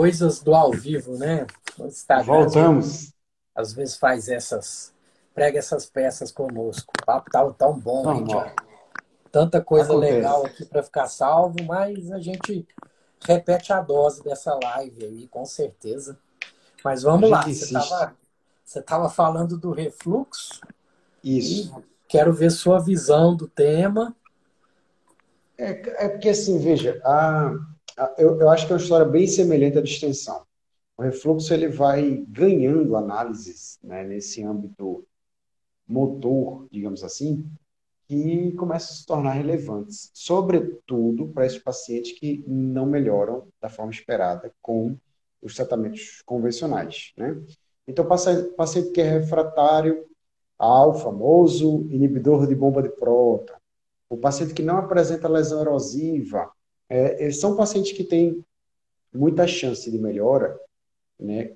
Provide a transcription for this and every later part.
Coisas do ao vivo, né? O Instagram, Voltamos. Às vezes faz essas, prega essas peças conosco. O papo tá tão bom, tão bom. Tanta coisa Acontece. legal aqui para ficar salvo, mas a gente repete a dose dessa live aí, com certeza. Mas vamos lá, você estava você tava falando do refluxo. Isso. Quero ver sua visão do tema. É, é porque, assim, veja, a, eu, eu acho que é uma história bem semelhante à distensão o refluxo ele vai ganhando análises né, nesse âmbito motor, digamos assim, que começam a se tornar relevantes, sobretudo para esses pacientes que não melhoram da forma esperada com os tratamentos convencionais. Né? Então, paciente que é refratário ao famoso inibidor de bomba de próton, o paciente que não apresenta lesão erosiva, é, são pacientes que têm muita chance de melhora né,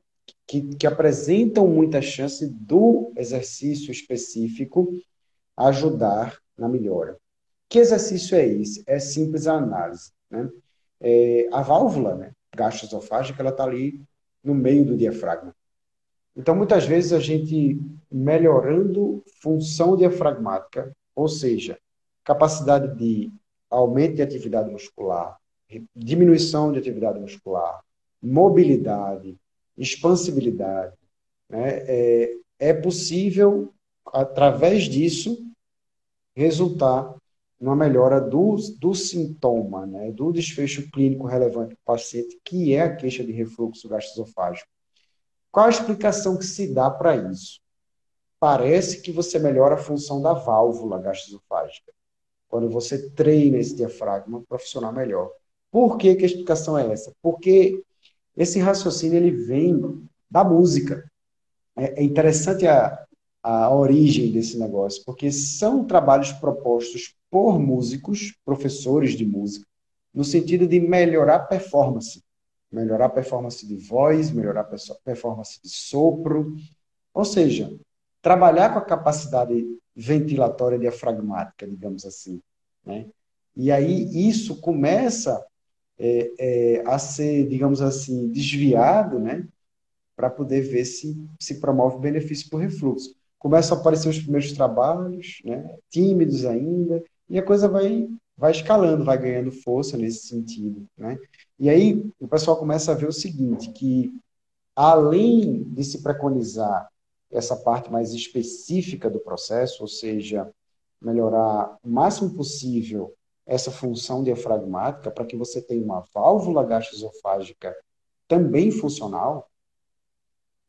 que, que apresentam muita chance do exercício específico ajudar na melhora. Que exercício é esse? É simples a análise. Né? É, a válvula né, gastroesofágica ela está ali no meio do diafragma. Então, muitas vezes, a gente melhorando função diafragmática, ou seja, capacidade de aumento de atividade muscular, diminuição de atividade muscular, mobilidade, expansibilidade. Né? É, é possível, através disso, resultar numa melhora do, do sintoma, né? do desfecho clínico relevante do paciente, que é a queixa de refluxo gastroesofágico. Qual a explicação que se dá para isso? Parece que você melhora a função da válvula gastroesofágica. Quando você treina esse diafragma para funcionar melhor. Por que, que a explicação é essa? Porque esse raciocínio ele vem da música. É, é interessante a, a origem desse negócio, porque são trabalhos propostos por músicos, professores de música, no sentido de melhorar a performance. Melhorar a performance de voz, melhorar a performance de sopro. Ou seja, trabalhar com a capacidade ventilatória diafragmática, digamos assim. Né? E aí isso começa é, é, a ser, digamos assim, desviado, né? Para poder ver se se promove benefício por refluxo. Começam a aparecer os primeiros trabalhos, né? Tímidos ainda, e a coisa vai vai escalando, vai ganhando força nesse sentido, né? E aí o pessoal começa a ver o seguinte, que além de se preconizar essa parte mais específica do processo, ou seja, melhorar o máximo possível essa função diafragmática para que você tenha uma válvula gastroesofágica também funcional,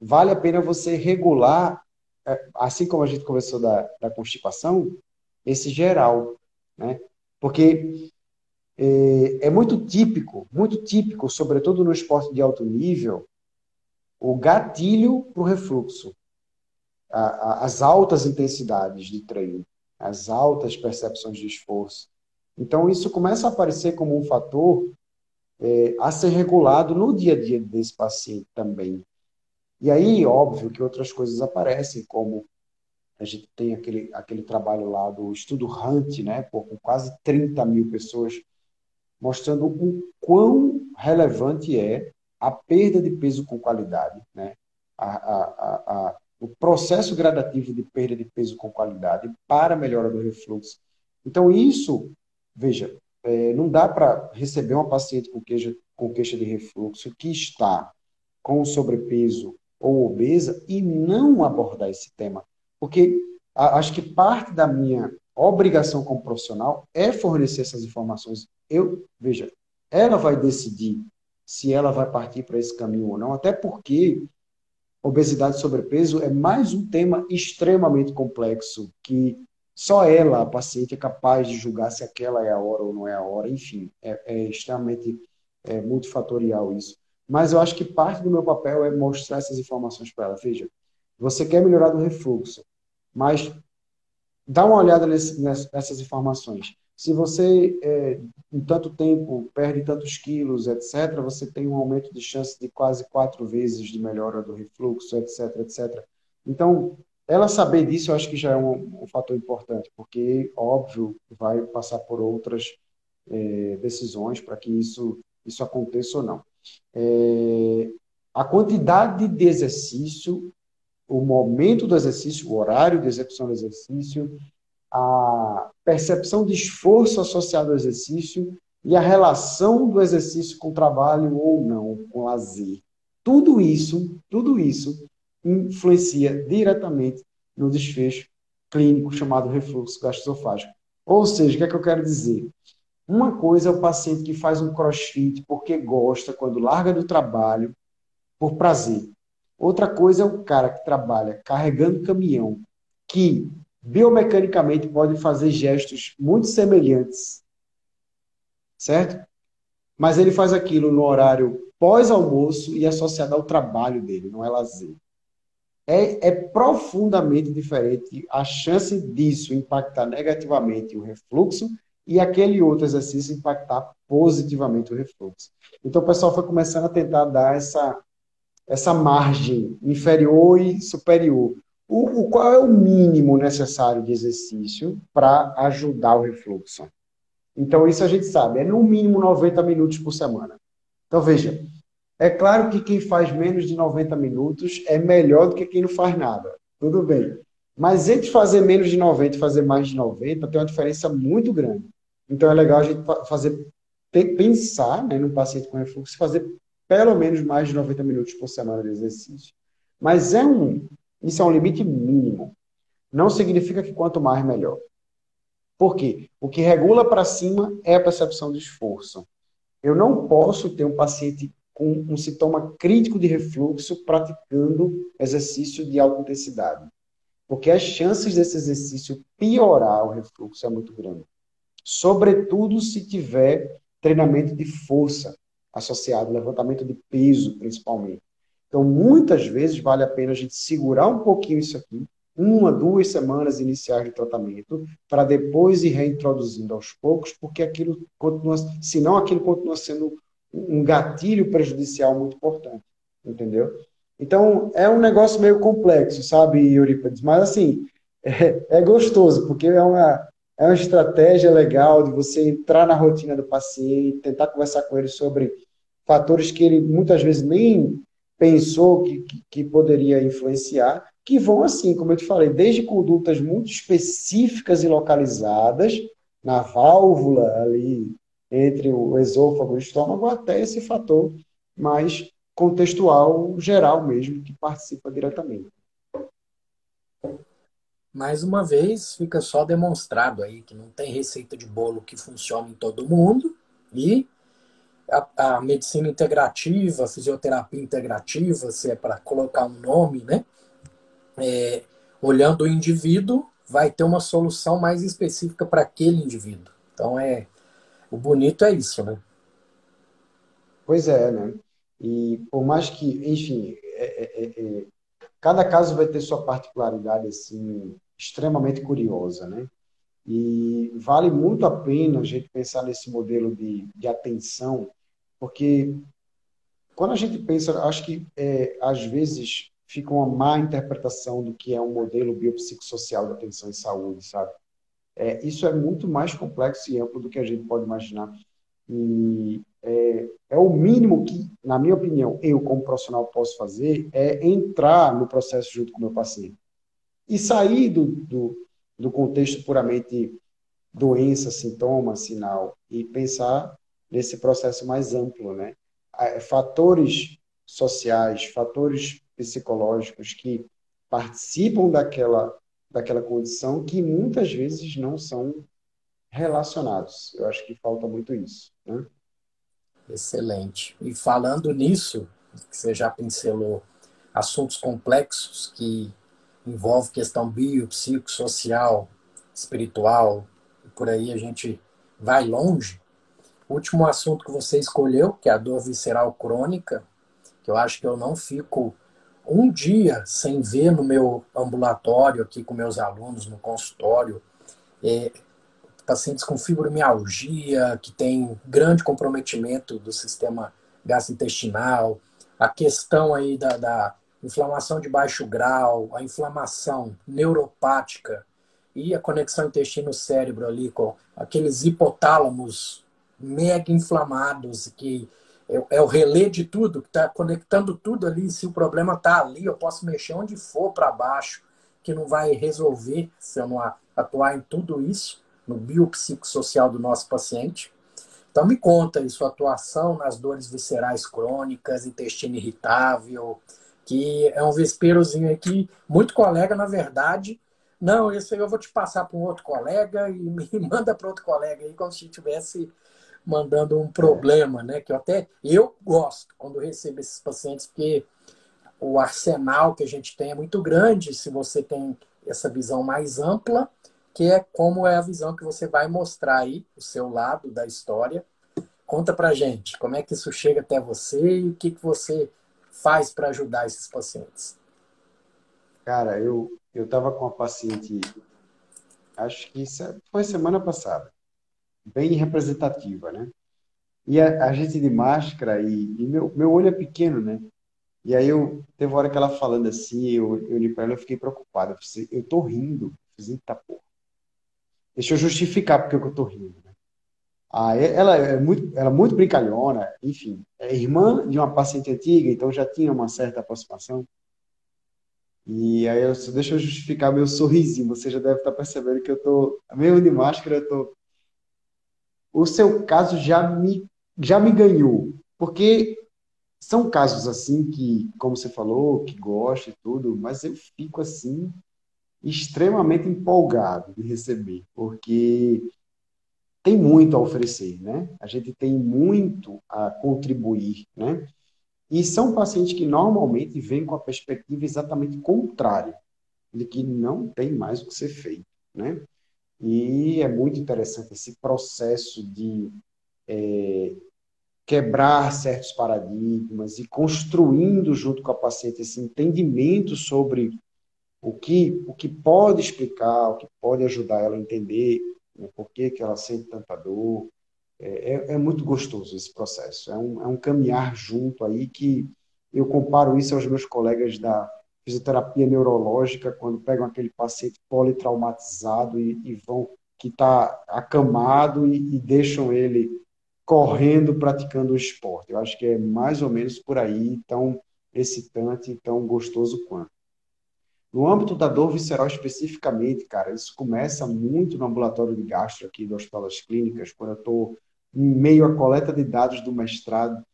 vale a pena você regular, é, assim como a gente conversou da, da constipação, esse geral, né? Porque é, é muito típico, muito típico, sobretudo no esporte de alto nível, o gatilho para o refluxo, as altas intensidades de treino, as altas percepções de esforço. Então, isso começa a aparecer como um fator é, a ser regulado no dia a dia desse paciente também. E aí, óbvio que outras coisas aparecem, como a gente tem aquele, aquele trabalho lá do estudo Hunt, né, com quase 30 mil pessoas, mostrando o quão relevante é a perda de peso com qualidade, né? A, a, a, o processo gradativo de perda de peso com qualidade para a melhora do refluxo. Então, isso, veja, é, não dá para receber uma paciente com queixa, com queixa de refluxo que está com sobrepeso ou obesa e não abordar esse tema. Porque a, acho que parte da minha obrigação como profissional é fornecer essas informações. Eu, veja, ela vai decidir se ela vai partir para esse caminho ou não, até porque obesidade e sobrepeso é mais um tema extremamente complexo que só ela, a paciente, é capaz de julgar se aquela é a hora ou não é a hora. Enfim, é, é extremamente é, multifatorial isso. Mas eu acho que parte do meu papel é mostrar essas informações para ela. Veja, você quer melhorar do refluxo, mas dá uma olhada nesse, nessas informações. Se você, é, em tanto tempo, perde tantos quilos, etc., você tem um aumento de chance de quase quatro vezes de melhora do refluxo, etc., etc. Então, ela saber disso, eu acho que já é um, um fator importante, porque, óbvio, vai passar por outras é, decisões para que isso, isso aconteça ou não. É, a quantidade de exercício, o momento do exercício, o horário de execução do exercício, a percepção de esforço associado ao exercício e a relação do exercício com trabalho ou não, com lazer. Tudo isso, tudo isso influencia diretamente no desfecho clínico chamado refluxo gastroesofágico. Ou seja, o que é que eu quero dizer? Uma coisa é o paciente que faz um crossfit porque gosta, quando larga do trabalho, por prazer. Outra coisa é o cara que trabalha carregando caminhão, que biomecanicamente pode fazer gestos muito semelhantes, certo? Mas ele faz aquilo no horário pós-almoço e associado ao trabalho dele, não é lazer é, é profundamente diferente a chance disso impactar negativamente o refluxo e aquele outro exercício impactar positivamente o refluxo. Então o pessoal foi começando a tentar dar essa, essa margem inferior e superior. O, o qual é o mínimo necessário de exercício para ajudar o refluxo? Então isso a gente sabe, é no mínimo 90 minutos por semana. Então veja, é claro que quem faz menos de 90 minutos é melhor do que quem não faz nada. Tudo bem. Mas entre fazer menos de 90 e fazer mais de 90, tem uma diferença muito grande. Então é legal a gente fazer, pensar né, num paciente com refluxo, fazer pelo menos mais de 90 minutos por semana de exercício. Mas é um, isso é um limite mínimo. Não significa que quanto mais, melhor. Por quê? O que regula para cima é a percepção de esforço. Eu não posso ter um paciente com um sintoma crítico de refluxo praticando exercício de alta intensidade. Porque as chances desse exercício piorar o refluxo é muito grande. Sobretudo se tiver treinamento de força associado, levantamento de peso, principalmente. Então, muitas vezes vale a pena a gente segurar um pouquinho isso aqui, uma, duas semanas iniciais de tratamento, para depois ir reintroduzindo aos poucos, porque aquilo continua, senão aquilo continua sendo um gatilho prejudicial muito importante, entendeu? Então, é um negócio meio complexo, sabe, Eurípides? Mas, assim, é, é, gostoso, porque é uma, é uma estratégia legal de você entrar na rotina do paciente, tentar conversar com ele sobre fatores que ele muitas vezes nem pensou que, que, poderia influenciar, que vão, assim, como eu te falei, desde condutas muito específicas e localizadas, na válvula ali entre o esôfago e o estômago, até esse fator mais contextual, geral mesmo, que participa diretamente. mais uma vez, fica só demonstrado aí que não tem receita de bolo que funcione em todo mundo e a, a medicina integrativa, a fisioterapia integrativa, se é para colocar um nome, né? É, olhando o indivíduo, vai ter uma solução mais específica para aquele indivíduo. Então é o bonito é isso, né? Pois é, né? E por mais que, enfim, é, é, é, é cada caso vai ter sua particularidade assim extremamente curiosa, né? E vale muito a pena a gente pensar nesse modelo de, de atenção, porque quando a gente pensa, acho que é, às vezes fica uma má interpretação do que é um modelo biopsicossocial de atenção em saúde, sabe? É, isso é muito mais complexo e amplo do que a gente pode imaginar. E é, é, o mínimo que, na minha opinião, eu como profissional posso fazer é entrar no processo junto com o meu paciente e sair do, do, do contexto puramente doença, sintoma, sinal e pensar nesse processo mais amplo, né? Fatores sociais, fatores psicológicos que participam daquela daquela condição que muitas vezes não são relacionados. Eu acho que falta muito isso, né? Excelente. E falando nisso, que você já pincelou assuntos complexos que envolve questão biopsicossocial, espiritual, e por aí a gente vai longe. O último assunto que você escolheu, que é a dor visceral crônica, que eu acho que eu não fico um dia sem ver no meu ambulatório aqui com meus alunos no consultório é, pacientes com fibromialgia que tem grande comprometimento do sistema gastrointestinal a questão aí da, da inflamação de baixo grau, a inflamação neuropática e a conexão intestino-cérebro ali com aqueles hipotálamos mega inflamados que é, é o relé de tudo, que está conectando tudo ali. Se o problema está ali, eu posso mexer onde for para baixo, que não vai resolver se eu não atuar em tudo isso, no biopsicossocial do nosso paciente. Então me conta aí sua atuação nas dores viscerais crônicas, intestino irritável, que é um vesperozinho aqui, muito colega, na verdade. Não, isso aí eu vou te passar para um outro colega e me manda para outro colega aí, como se estivesse mandando um problema, né? Que eu até eu gosto quando recebo esses pacientes, porque o arsenal que a gente tem é muito grande se você tem essa visão mais ampla, que é como é a visão que você vai mostrar aí, o seu lado da história. Conta pra gente, como é que isso chega até você e o que, que você faz para ajudar esses pacientes? Cara, eu eu estava com uma paciente, acho que foi semana passada, bem representativa, né? E a, a gente de máscara e, e, meu, meu olho é pequeno, né? E aí eu teve uma hora que ela falando assim, eu, eu olhei para ela, eu fiquei preocupado. Eu, falei, eu tô rindo. Eu falei, eita porra. Deixa eu justificar porque eu tô rindo. Ah, ela é muito, ela é muito brincalhona, enfim, é irmã de uma paciente antiga, então já tinha uma certa aproximação. E aí, eu, deixa eu justificar meu sorrisinho. Você já deve estar percebendo que eu tô, mesmo de máscara, eu tô. O seu caso já me, já me ganhou, porque são casos assim que, como você falou, que gosta e tudo, mas eu fico assim extremamente empolgado de receber, porque tem muito a oferecer, né? A gente tem muito a contribuir, né? E são pacientes que normalmente vêm com a perspectiva exatamente contrária, de que não tem mais o que ser feito, né? E é muito interessante esse processo de é, quebrar certos paradigmas e construindo junto com a paciente esse entendimento sobre o que, o que pode explicar, o que pode ajudar ela a entender né, por que, que ela sente tanta dor. É, é, é, muito gostoso esse processo. É um, é um caminhar junto aí que eu comparo isso aos meus colegas da fisioterapia neurológica, quando pegam aquele paciente politraumatizado e, e vão que está acamado e, e, deixam ele correndo, praticando o esporte. Eu acho que é mais ou menos por aí, tão excitante, tão gostoso quanto. No âmbito da dor visceral especificamente, cara, isso começa muito no ambulatório de gastro aqui do Hospital das Clínicas, quando eu estou em meio à coleta de dados do mestrado,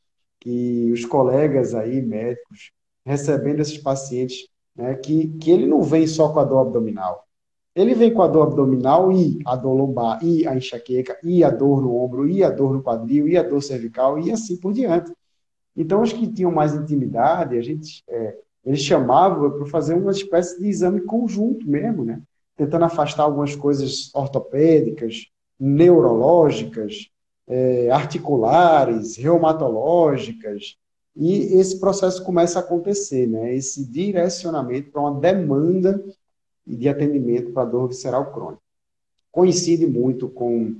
e os colegas aí, médicos, recebendo esses pacientes, né, que, que ele não vem só com a dor abdominal, ele vem com a dor abdominal e a dor lombar, e a enxaqueca, e a dor no ombro, e a dor no quadril, e a dor cervical, e assim por diante. Então, os que tinham mais intimidade, a gente, é, eles chamavam para fazer uma espécie de exame conjunto mesmo, né? Tentando afastar algumas coisas ortopédicas, neurológicas, é, articulares, reumatológicas, e esse processo começa a acontecer, né? Esse direcionamento para uma demanda de atendimento para dor visceral crônica. Coincide muito com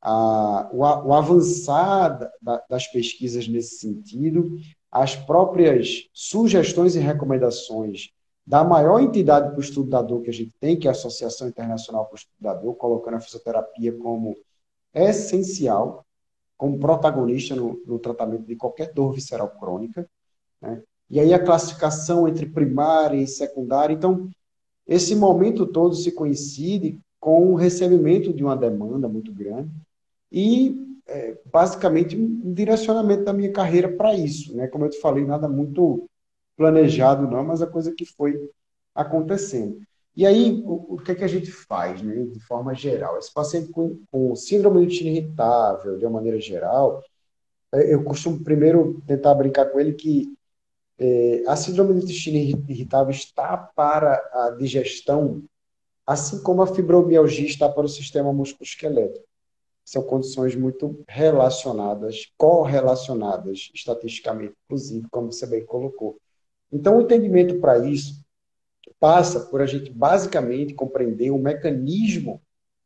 a, o, o, avançar da, das pesquisas nesse sentido, as próprias sugestões e recomendações da maior entidade para o estudo da dor que a gente tem, que é a Associação Internacional para o Estudo da Dor, colocando a fisioterapia como essencial, como protagonista no, no tratamento de qualquer dor visceral crônica. Né? E aí a classificação entre primária e secundária. Então, esse momento todo se coincide com o recebimento de uma demanda muito grande e, é, basicamente, um direcionamento da minha carreira para isso. Né? Como eu te falei, nada muito planejado, não, mas a coisa que foi acontecendo. E aí, o, o que, é que a gente faz, né, de forma geral? Esse paciente com, com síndrome do intestino irritável, de uma maneira geral, é, eu costumo primeiro tentar brincar com ele que é, a síndrome do intestino irritável está para a digestão, assim como a fibromialgia está para o sistema musculoesquelético. São condições muito relacionadas, correlacionadas, estatisticamente, inclusive, como você bem colocou. Então, o entendimento para isso passa por a gente basicamente compreender o mecanismo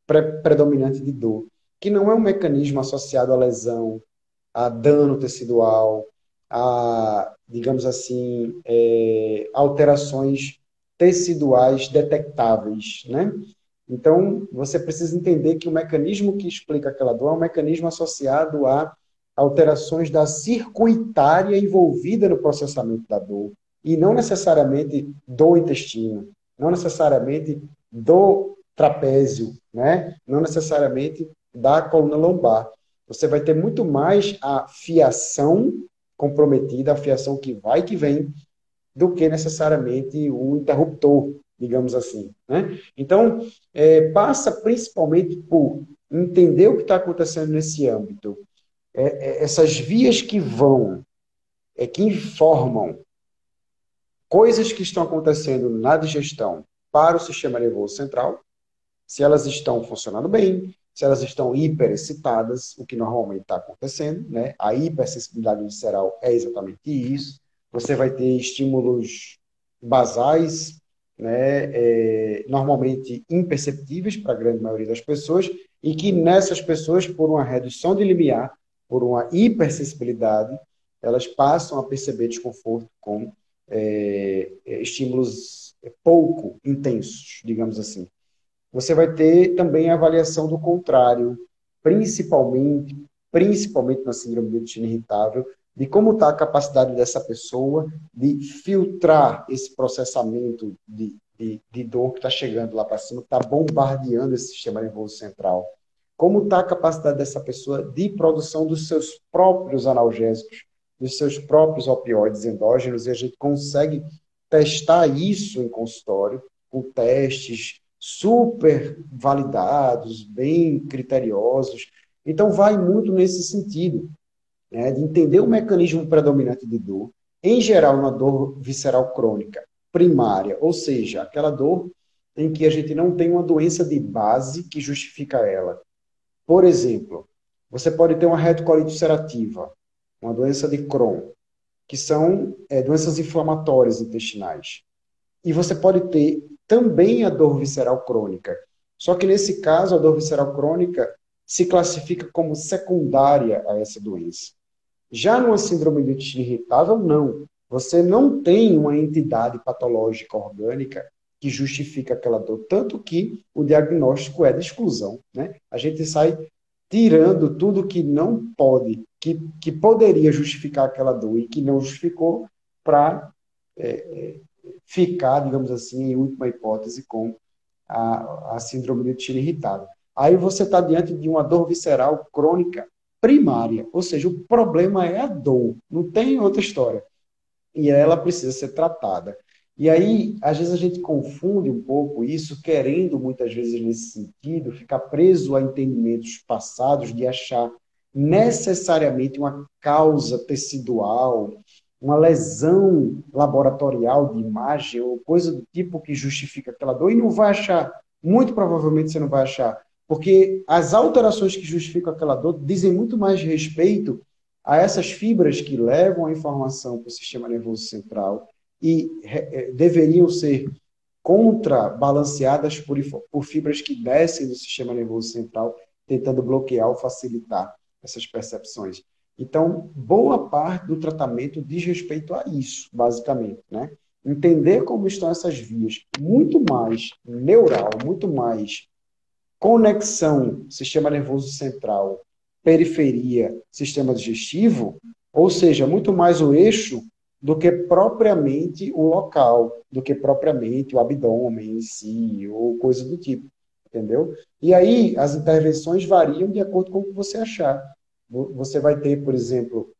pre predominante de dor, que não é um mecanismo associado à lesão, a dano tecidual, a, digamos assim, é, alterações teciduais detectáveis, né? Então, você precisa entender que o mecanismo que explica aquela dor é um mecanismo associado a alterações da circuitária envolvida no processamento da dor, e não necessariamente do intestino, não necessariamente do trapézio, né? não necessariamente da coluna lombar. Você vai ter muito mais a fiação comprometida, a fiação que vai e que vem, do que necessariamente o interruptor, digamos assim. Né? Então, é, passa principalmente por entender o que está acontecendo nesse âmbito. É, é, essas vias que vão, é, que informam coisas que estão acontecendo na digestão para o sistema nervoso central, se elas estão funcionando bem, se elas estão hiperexcitadas, o que normalmente está acontecendo, né? A hipersensibilidade visceral é exatamente isso. Você vai ter estímulos basais, né? É, normalmente imperceptíveis para a grande maioria das pessoas, e que nessas pessoas, por uma redução de limiar, por uma hipersensibilidade, elas passam a perceber desconforto com é, é, estímulos pouco intensos, digamos assim. Você vai ter também a avaliação do contrário, principalmente, principalmente na síndrome do intestino irritável, de como está a capacidade dessa pessoa de filtrar esse processamento de, de, de dor que está chegando lá para cima, está bombardeando esse sistema nervoso central. Como está a capacidade dessa pessoa de produção dos seus próprios analgésicos, dos seus próprios opioides endógenos e a gente consegue testar isso em consultório com testes super validados, bem criteriosos. Então, vai muito nesse sentido, né, de entender o mecanismo predominante de dor, em geral, uma dor visceral crônica primária, ou seja, aquela dor em que a gente não tem uma doença de base que justifica ela. Por exemplo, você pode ter uma retocolite ulcerativa, uma doença de Crohn, que são é, doenças inflamatórias intestinais. E você pode ter também a dor visceral crônica. Só que nesse caso, a dor visceral crônica se classifica como secundária a essa doença. Já numa síndrome do intestino irritável, não. Você não tem uma entidade patológica orgânica que justifica aquela dor, tanto que o diagnóstico é de exclusão. Né? A gente sai tirando tudo que não pode, que, que poderia justificar aquela dor e que não justificou, para é, é, ficar, digamos assim, em última hipótese, com a, a síndrome do intestino irritado. Aí você está diante de uma dor visceral crônica primária, ou seja, o problema é a dor, não tem outra história. E ela precisa ser tratada. E aí, às vezes a gente confunde um pouco isso, querendo muitas vezes nesse sentido, ficar preso a entendimentos passados de achar necessariamente uma causa tecidual, uma lesão laboratorial de imagem ou coisa do tipo que justifica aquela dor e não vai achar, muito provavelmente você não vai achar, porque as alterações que justificam aquela dor dizem muito mais respeito a essas fibras que levam a informação para o sistema nervoso central e é, deveriam ser contrabalanceadas por, por fibras que descem do sistema nervoso central, tentando bloquear ou facilitar essas percepções. Então, boa parte do tratamento diz respeito a isso, basicamente, né? Entender como estão essas vias, muito mais neural, muito mais conexão sistema nervoso central, periferia, sistema digestivo, ou seja, muito mais o eixo do que propriamente o local, do que propriamente o abdômen em si, ou coisa do tipo, entendeu? E aí as intervenções variam de acordo com o que você achar. Você vai ter, por exemplo,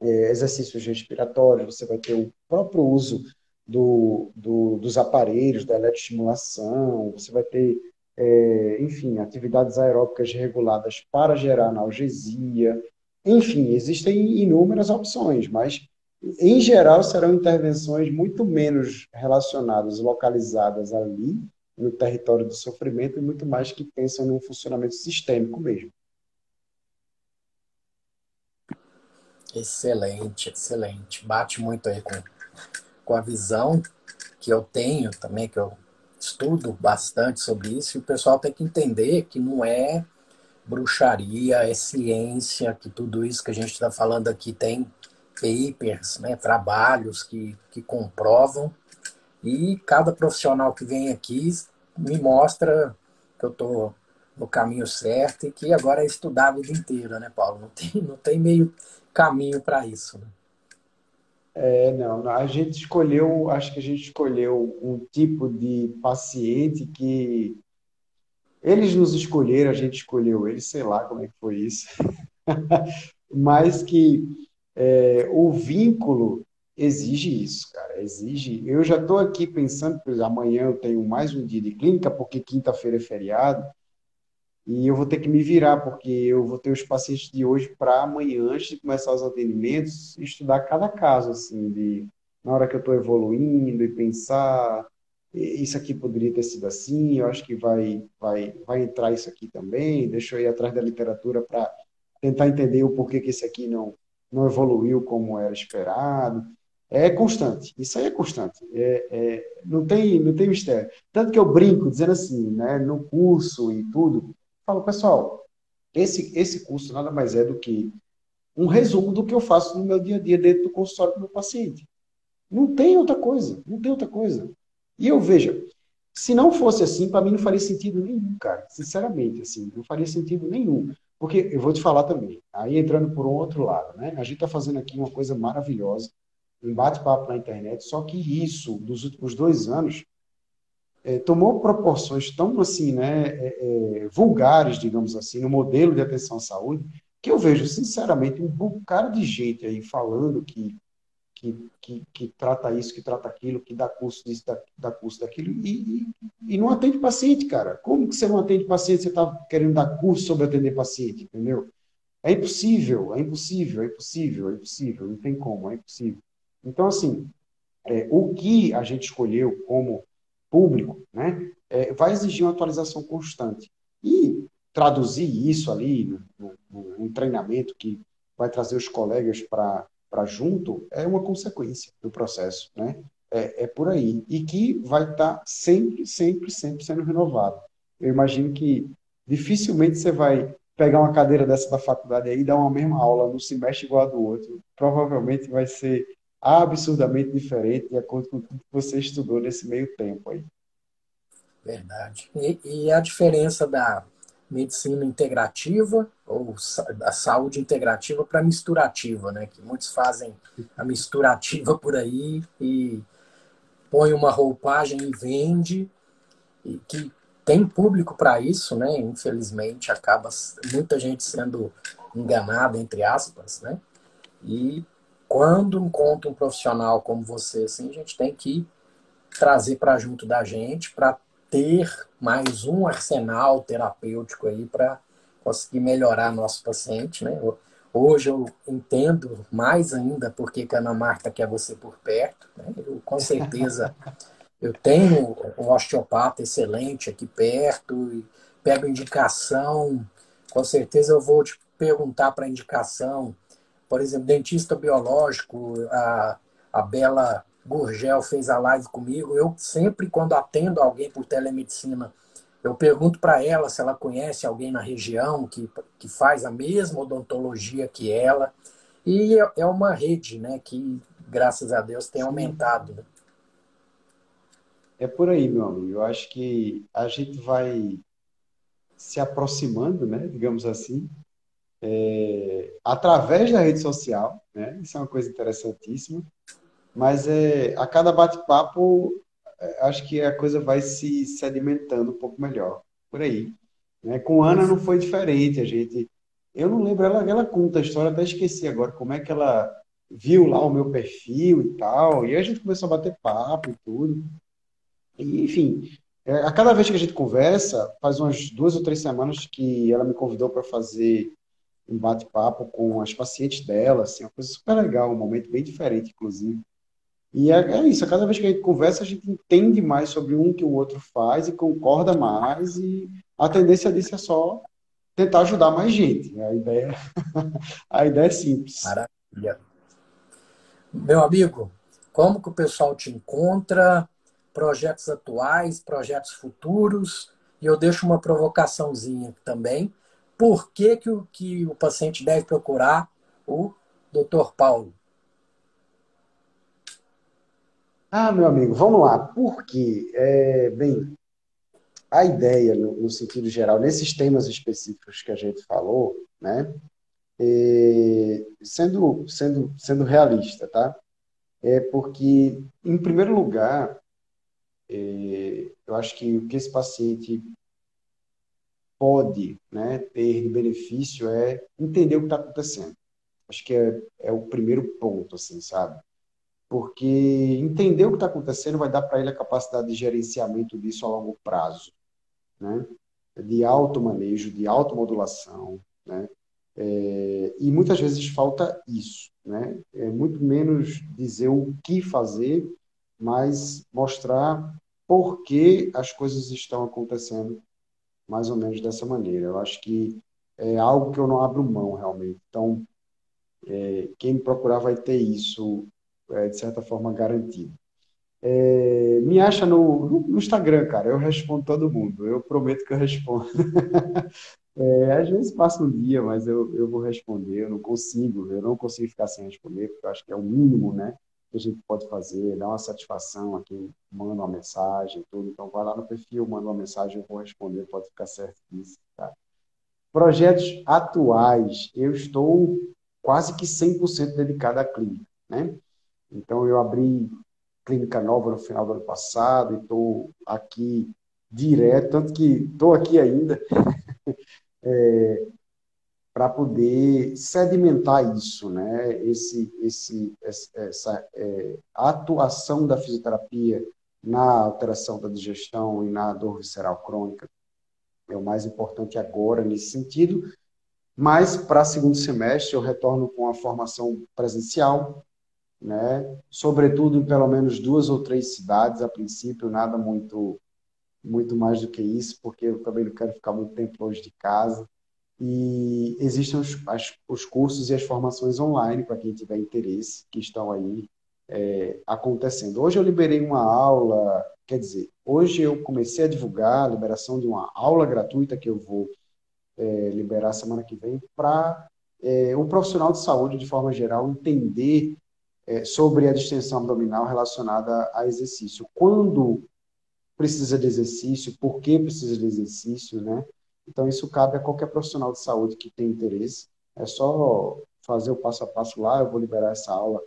é, exercícios respiratórios, você vai ter o próprio uso do, do, dos aparelhos, da eletroestimulação, você vai ter, é, enfim, atividades aeróbicas reguladas para gerar analgesia. Enfim, existem inúmeras opções, mas em geral, serão intervenções muito menos relacionadas, localizadas ali, no território do sofrimento, e muito mais que pensam num funcionamento sistêmico mesmo. Excelente, excelente. Bate muito aí com, com a visão que eu tenho também, que eu estudo bastante sobre isso, e o pessoal tem que entender que não é bruxaria, é ciência, que tudo isso que a gente está falando aqui tem papers, né, trabalhos que, que comprovam, e cada profissional que vem aqui me mostra que eu estou no caminho certo e que agora é estudar a vida inteira, né, Paulo? Não tem, não tem meio caminho para isso. Né? É, não, a gente escolheu, acho que a gente escolheu um tipo de paciente que eles nos escolheram, a gente escolheu eles, sei lá como é que foi isso, mas que é, o vínculo exige isso, cara. Exige. Eu já estou aqui pensando, por amanhã eu tenho mais um dia de clínica, porque quinta-feira é feriado, e eu vou ter que me virar, porque eu vou ter os pacientes de hoje para amanhã, antes de começar os atendimentos, estudar cada caso, assim, de na hora que eu estou evoluindo e pensar isso aqui poderia ter sido assim, eu acho que vai, vai, vai entrar isso aqui também, deixa eu ir atrás da literatura para tentar entender o porquê que esse aqui não, não evoluiu como era esperado. É constante, isso aí é constante, é, é, não, tem, não tem mistério. Tanto que eu brinco dizendo assim, né, no curso e tudo, falo, pessoal, esse, esse curso nada mais é do que um resumo do que eu faço no meu dia a dia dentro do consultório do meu paciente. Não tem outra coisa, não tem outra coisa. E eu veja, se não fosse assim, para mim não faria sentido nenhum, cara. Sinceramente, assim, não faria sentido nenhum. Porque eu vou te falar também, aí entrando por um outro lado, né? A gente está fazendo aqui uma coisa maravilhosa, um bate-papo na internet, só que isso, dos últimos dois anos, é, tomou proporções tão assim, né, é, é, vulgares, digamos assim, no modelo de atenção à saúde, que eu vejo, sinceramente, um bocado de gente aí falando que que, que, que, trata isso, que trata aquilo, que dá curso disso, dá, dá curso daquilo, e, e, e, não atende paciente, cara. Como que você não atende paciente? Você está querendo dar curso sobre atender paciente, entendeu? É impossível, é impossível, é impossível, é impossível, não tem como, é impossível. Então, assim, é, o que a gente escolheu como público, né, é, vai exigir uma atualização constante. E traduzir isso ali no treinamento que vai trazer os colegas para para junto é uma consequência do processo, né? É, é por aí. E que vai estar tá sempre, sempre, sempre sendo renovado. Eu imagino que dificilmente você vai pegar uma cadeira dessa da faculdade aí e dar uma mesma aula no semestre igual a do outro. Provavelmente vai ser absurdamente diferente de acordo com tudo que você estudou nesse meio tempo aí. Verdade. E, e a diferença da medicina integrativa ou a saúde integrativa para misturativa, né? Que muitos fazem a misturativa por aí e põe uma roupagem e vende e que tem público para isso, né? Infelizmente acaba muita gente sendo enganada entre aspas, né? E quando encontra um profissional como você, assim, a gente tem que trazer para junto da gente, para ter mais um arsenal terapêutico aí para conseguir melhorar nosso paciente, né? Hoje eu entendo mais ainda porque que a Ana Marta quer você por perto. Né? Eu, com certeza eu tenho um osteopata excelente aqui perto e pego indicação. Com certeza eu vou te perguntar para indicação. Por exemplo, dentista biológico, a, a Bela Gurgel fez a live comigo. Eu sempre, quando atendo alguém por telemedicina, eu pergunto para ela se ela conhece alguém na região que, que faz a mesma odontologia que ela. E é, é uma rede né, que, graças a Deus, tem aumentado. Né? É por aí, meu amigo. Eu acho que a gente vai se aproximando, né, digamos assim, é, através da rede social. Né? Isso é uma coisa interessantíssima. Mas é, a cada bate-papo acho que a coisa vai se sedimentando um pouco melhor. Por aí. Né? Com Ana não foi diferente. A gente. Eu não lembro, ela, ela conta a história, até esqueci agora como é que ela viu lá o meu perfil e tal. E a gente começou a bater papo e tudo. E, enfim, é, a cada vez que a gente conversa, faz umas duas ou três semanas que ela me convidou para fazer um bate-papo com as pacientes dela, assim, uma coisa super legal, um momento bem diferente, inclusive. E é, é, isso, cada vez que a gente conversa, a gente entende mais sobre um que o outro faz e concorda mais, e a tendência disso é só tentar ajudar mais gente. A ideia, a ideia é simples. Maravilha. Meu amigo, como que o pessoal te encontra? Projetos atuais, projetos futuros? E eu deixo uma provocaçãozinha também. Por que, que, o, que o paciente deve procurar o Dr. Paulo? Ah, meu amigo, vamos lá. Por quê? É, bem, a ideia, no, no, sentido geral, nesses temas específicos que a gente falou, né? É, sendo, sendo, sendo realista, tá? É porque, em primeiro lugar, é, eu acho que o que esse paciente pode né, ter de benefício é entender o que está acontecendo. Acho que é, é o primeiro ponto, assim, sabe? porque entender o que está acontecendo vai dar para ele a capacidade de gerenciamento disso a longo prazo, né? de automanejo, de automodulação, né? É, e muitas vezes falta isso, né? É muito menos dizer o que fazer, mas mostrar por que as coisas estão acontecendo mais ou menos dessa maneira. Eu acho que é algo que eu não abro mão realmente. Então, é, quem me procurar vai ter isso é, de certa forma, garantido. É, me acha no, no, Instagram, cara. Eu respondo todo mundo. Eu prometo que eu respondo. é, às vezes passa um dia, mas eu, eu vou responder. Eu não consigo, eu não consigo ficar sem responder, porque eu acho que é o mínimo, né? Que a gente pode fazer, dar uma satisfação a quem manda uma mensagem, tudo. Então, vai lá no perfil, manda uma mensagem, eu vou responder, pode ficar certo disso, tá? Projetos atuais, eu estou quase que 100% dedicado à clínica, né? Então, eu abri clínica nova no final do ano passado e estou aqui direto, tanto que estou aqui ainda, é, para poder sedimentar isso, né? Esse, esse, essa é, atuação da fisioterapia na alteração da digestão e na dor visceral crônica é o mais importante agora nesse sentido. Mas para segundo semestre eu retorno com a formação presencial, né? Sobretudo em pelo menos duas ou três cidades a princípio, nada muito muito mais do que isso, porque eu também não quero ficar muito tempo longe de casa. E existem os, as, os cursos e as formações online para quem tiver interesse, que estão aí é, acontecendo. Hoje eu liberei uma aula, quer dizer, hoje eu comecei a divulgar a liberação de uma aula gratuita que eu vou é, liberar semana que vem para é, o profissional de saúde, de forma geral, entender é, sobre a distensão abdominal relacionada a exercício. Quando precisa de exercício, por que precisa de exercício, né? Então, isso cabe a qualquer profissional de saúde que tem interesse. É só fazer o passo a passo lá, eu vou liberar essa aula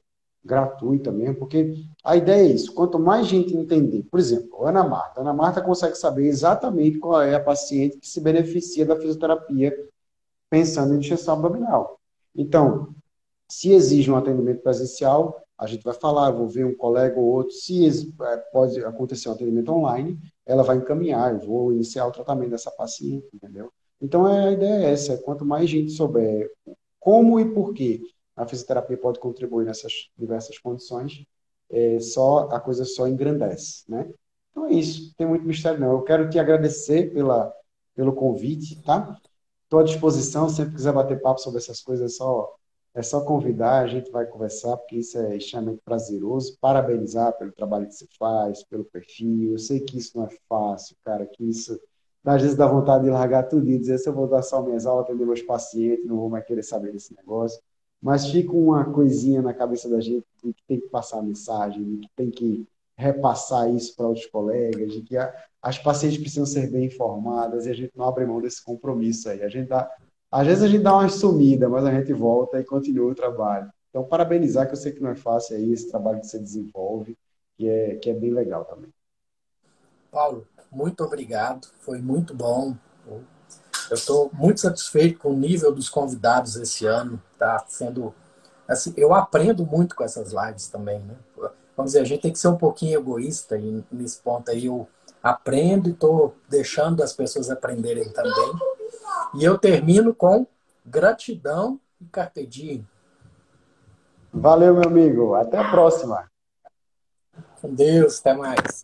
gratuita mesmo, porque a ideia é isso, quanto mais gente entender, por exemplo, Ana Marta, Ana Marta consegue saber exatamente qual é a paciente que se beneficia da fisioterapia pensando em distensão abdominal. Então, se exige um atendimento presencial, a gente vai falar, vou ver um colega ou outro, se é, pode acontecer um atendimento online, ela vai encaminhar, eu vou iniciar o tratamento dessa paciente, entendeu? Então a ideia é essa, é quanto mais gente souber como e por que a fisioterapia pode contribuir nessas diversas condições, é, só a coisa só engrandece, né? Então é isso, tem muito mistério não. Eu quero te agradecer pela, pelo convite, tá? Estou à disposição, sempre quiser bater papo sobre essas coisas, é só, é só convidar, a gente vai conversar, porque isso é extremamente prazeroso. Parabenizar pelo trabalho que você faz, pelo perfil. Eu sei que isso não é fácil, cara, que isso às vezes dá vontade de largar tudo e dizer se eu vou dar só minhas aulas, atender meus pacientes, não vou mais querer saber desse negócio. Mas fica uma coisinha na cabeça da gente de que tem que passar a mensagem, de que tem que repassar isso para outros colegas, de que a, as pacientes precisam ser bem informadas e a gente não abre mão desse compromisso aí. A gente dá, às vezes a gente dá uma sumida, mas a gente volta e continua o trabalho. Então, parabenizar, que eu sei que não é fácil aí esse trabalho que você desenvolve, que é, que é bem legal também. Paulo, muito obrigado, foi muito bom. Eu estou muito satisfeito com o nível dos convidados esse ano. Tá sendo assim, eu aprendo muito com essas lives também, né? Vamos dizer, a gente tem que ser um pouquinho egoísta e nesse ponto aí eu aprendo e estou deixando as pessoas aprenderem também. E eu termino com gratidão e carpe diem. Valeu, meu amigo. Até a próxima. Com Deus, até mais.